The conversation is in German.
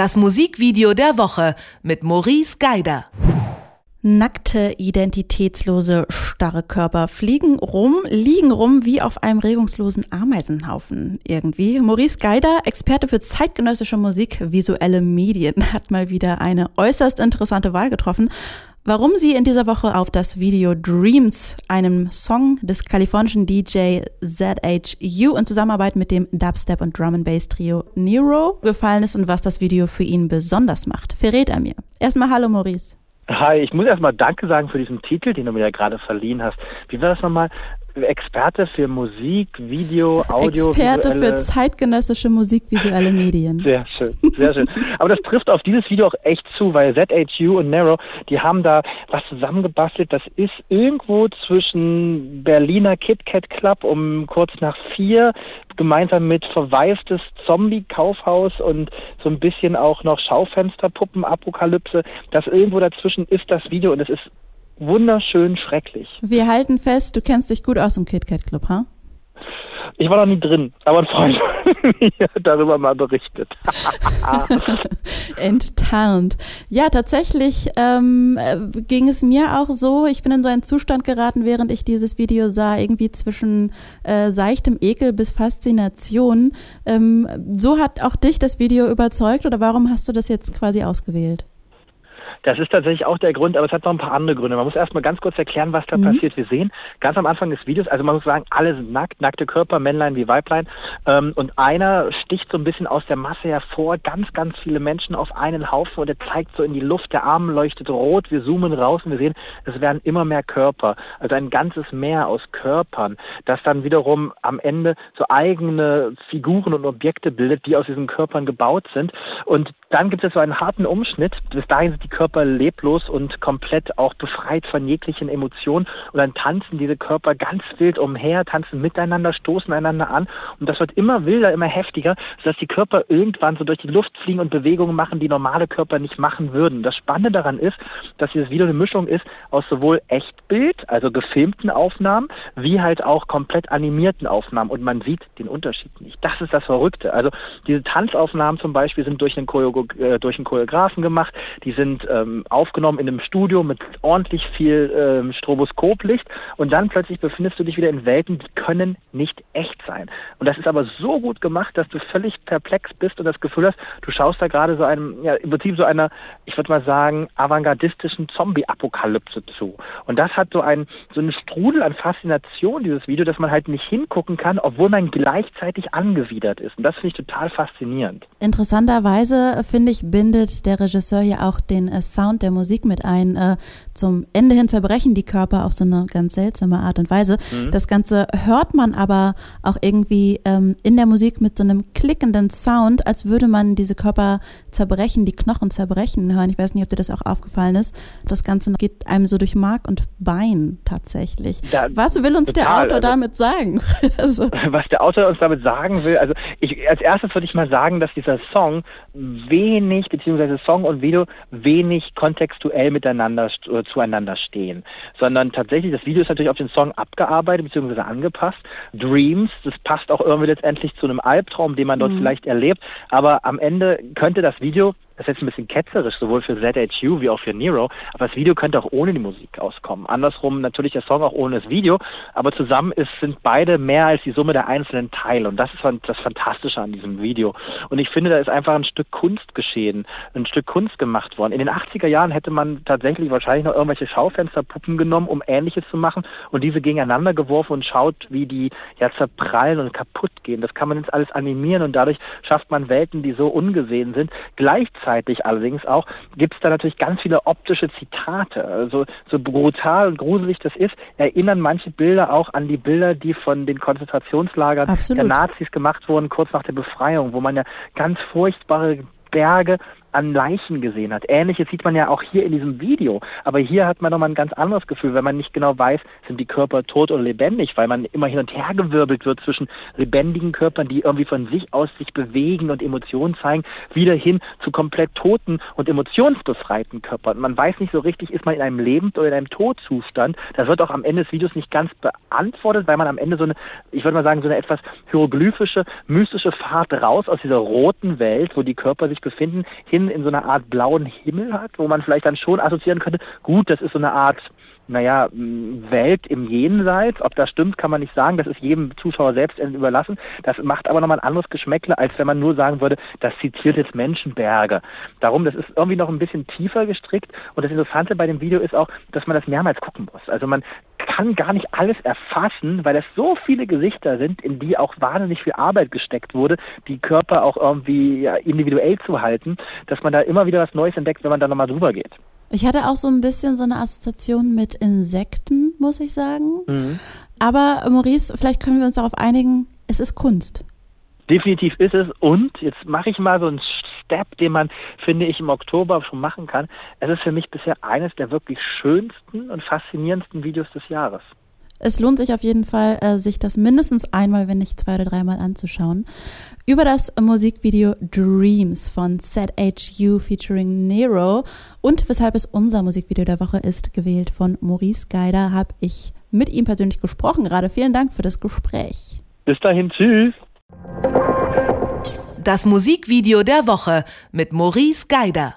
Das Musikvideo der Woche mit Maurice Geider. Nackte, identitätslose, starre Körper fliegen rum, liegen rum wie auf einem regungslosen Ameisenhaufen irgendwie. Maurice Geider, Experte für zeitgenössische Musik, visuelle Medien, hat mal wieder eine äußerst interessante Wahl getroffen. Warum sie in dieser Woche auf das Video Dreams, einem Song des kalifornischen DJ ZHU in Zusammenarbeit mit dem Dubstep und Drum and Bass Trio Nero gefallen ist und was das Video für ihn besonders macht, verrät er mir. Erstmal hallo Maurice. Hi, ich muss erstmal Danke sagen für diesen Titel, den du mir ja gerade verliehen hast. Wie war das nochmal? Experte für Musik, Video, Audio. Experte für zeitgenössische musikvisuelle Medien. Sehr schön, sehr schön. Aber das trifft auf dieses Video auch echt zu, weil ZHU und Nero, die haben da was zusammengebastelt. Das ist irgendwo zwischen Berliner Kit Kat Club um kurz nach vier, gemeinsam mit verwaistes Zombie-Kaufhaus und so ein bisschen auch noch Schaufensterpuppen-Apokalypse. Das irgendwo dazwischen ist das Video und es ist wunderschön schrecklich. Wir halten fest, du kennst dich gut aus im KitKat Club, ha? Ich war noch nie drin, aber ein Freund mir darüber mal berichtet. Enttarnt. Ja, tatsächlich ähm, ging es mir auch so. Ich bin in so einen Zustand geraten, während ich dieses Video sah, irgendwie zwischen äh, seichtem Ekel bis Faszination. Ähm, so hat auch dich das Video überzeugt oder warum hast du das jetzt quasi ausgewählt? Das ist tatsächlich auch der Grund, aber es hat noch ein paar andere Gründe. Man muss erstmal ganz kurz erklären, was da mhm. passiert. Wir sehen ganz am Anfang des Videos, also man muss sagen, alle sind nackt, nackte Körper, Männlein wie Weiblein. Ähm, und einer sticht so ein bisschen aus der Masse hervor, ganz, ganz viele Menschen auf einen Haufen und er zeigt so in die Luft, der Arm leuchtet rot, wir zoomen raus und wir sehen, es werden immer mehr Körper. Also ein ganzes Meer aus Körpern, das dann wiederum am Ende so eigene Figuren und Objekte bildet, die aus diesen Körpern gebaut sind. Und dann gibt es so einen harten Umschnitt. Bis dahin sind die Körper Körper leblos und komplett auch befreit von jeglichen Emotionen. Und dann tanzen diese Körper ganz wild umher, tanzen miteinander, stoßen einander an. Und das wird immer wilder, immer heftiger, sodass die Körper irgendwann so durch die Luft fliegen und Bewegungen machen, die normale Körper nicht machen würden. Das Spannende daran ist, dass dieses Video eine Mischung ist aus sowohl Echtbild, also gefilmten Aufnahmen, wie halt auch komplett animierten Aufnahmen. Und man sieht den Unterschied nicht. Das ist das Verrückte. Also diese Tanzaufnahmen zum Beispiel sind durch einen, Choreo äh, durch einen Choreografen gemacht, die sind äh, ähm, aufgenommen in einem Studio mit ordentlich viel ähm, Stroboskoplicht und dann plötzlich befindest du dich wieder in Welten, die können nicht echt sein. Und das ist aber so gut gemacht, dass du völlig perplex bist und das Gefühl hast, du schaust da gerade so einem, ja, im Prinzip so einer, ich würde mal sagen, avantgardistischen Zombie-Apokalypse zu. Und das hat so ein, so einen Strudel an Faszination, dieses Video, dass man halt nicht hingucken kann, obwohl man gleichzeitig angewidert ist. Und das finde ich total faszinierend. Interessanterweise, finde ich, bindet der Regisseur hier auch den äh, Sound der Musik mit ein. Äh, zum Ende hin zerbrechen die Körper auf so eine ganz seltsame Art und Weise. Mhm. Das Ganze hört man aber auch irgendwie ähm, in der Musik mit so einem klickenden Sound, als würde man diese Körper zerbrechen, die Knochen zerbrechen hören. Ich weiß nicht, ob dir das auch aufgefallen ist. Das Ganze geht einem so durch Mark und Bein tatsächlich. Ja, Was will uns total, der Autor also, damit sagen? also. Was der Autor uns damit sagen will, also ich, als erstes würde ich mal sagen, dass dieser Song wenig, beziehungsweise Song und Video wenig nicht kontextuell miteinander zueinander stehen, sondern tatsächlich, das Video ist natürlich auf den Song abgearbeitet bzw. angepasst. Dreams, das passt auch irgendwie letztendlich zu einem Albtraum, den man dort mhm. vielleicht erlebt, aber am Ende könnte das Video das ist jetzt ein bisschen ketzerisch, sowohl für ZHU wie auch für Nero, aber das Video könnte auch ohne die Musik auskommen. Andersrum natürlich der Song auch ohne das Video, aber zusammen ist, sind beide mehr als die Summe der einzelnen Teile und das ist das Fantastische an diesem Video. Und ich finde, da ist einfach ein Stück Kunst geschehen, ein Stück Kunst gemacht worden. In den 80er Jahren hätte man tatsächlich wahrscheinlich noch irgendwelche Schaufensterpuppen genommen, um Ähnliches zu machen und diese gegeneinander geworfen und schaut, wie die ja zerprallen und kaputt gehen. Das kann man jetzt alles animieren und dadurch schafft man Welten, die so ungesehen sind. Gleichzeitig gleichzeitig allerdings auch gibt es da natürlich ganz viele optische Zitate. Also so brutal und gruselig das ist, erinnern manche Bilder auch an die Bilder, die von den Konzentrationslagern Absolut. der Nazis gemacht wurden kurz nach der Befreiung, wo man ja ganz furchtbare Berge an Leichen gesehen hat. Ähnliches sieht man ja auch hier in diesem Video. Aber hier hat man nochmal ein ganz anderes Gefühl, wenn man nicht genau weiß, sind die Körper tot oder lebendig, weil man immer hin und her gewirbelt wird zwischen lebendigen Körpern, die irgendwie von sich aus sich bewegen und Emotionen zeigen, wieder hin zu komplett toten und emotionsbefreiten Körpern. Man weiß nicht so richtig, ist man in einem Lebens- oder in einem Todzustand. Das wird auch am Ende des Videos nicht ganz beantwortet, weil man am Ende so eine, ich würde mal sagen, so eine etwas hieroglyphische, mystische Fahrt raus aus dieser roten Welt, wo die Körper sich befinden, hin in so eine Art blauen Himmel hat, wo man vielleicht dann schon assoziieren könnte, gut, das ist so eine Art naja, Welt im Jenseits. Ob das stimmt, kann man nicht sagen. Das ist jedem Zuschauer selbst überlassen. Das macht aber nochmal ein anderes Geschmäckle, als wenn man nur sagen würde, das zitiert jetzt Menschenberge. Darum, das ist irgendwie noch ein bisschen tiefer gestrickt. Und das Interessante bei dem Video ist auch, dass man das mehrmals gucken muss. Also man kann gar nicht alles erfassen, weil es so viele Gesichter sind, in die auch wahnsinnig viel Arbeit gesteckt wurde, die Körper auch irgendwie individuell zu halten, dass man da immer wieder was Neues entdeckt, wenn man da nochmal drüber geht. Ich hatte auch so ein bisschen so eine Assoziation mit Insekten, muss ich sagen. Mhm. Aber Maurice, vielleicht können wir uns darauf einigen, es ist Kunst. Definitiv ist es. Und jetzt mache ich mal so einen Step, den man, finde ich, im Oktober schon machen kann. Es ist für mich bisher eines der wirklich schönsten und faszinierendsten Videos des Jahres. Es lohnt sich auf jeden Fall, äh, sich das mindestens einmal, wenn nicht zwei oder dreimal anzuschauen. Über das Musikvideo Dreams von ZHU featuring Nero und weshalb es unser Musikvideo der Woche ist, gewählt von Maurice Geider, habe ich mit ihm persönlich gesprochen gerade. Vielen Dank für das Gespräch. Bis dahin, tschüss. Das Musikvideo der Woche mit Maurice Geider.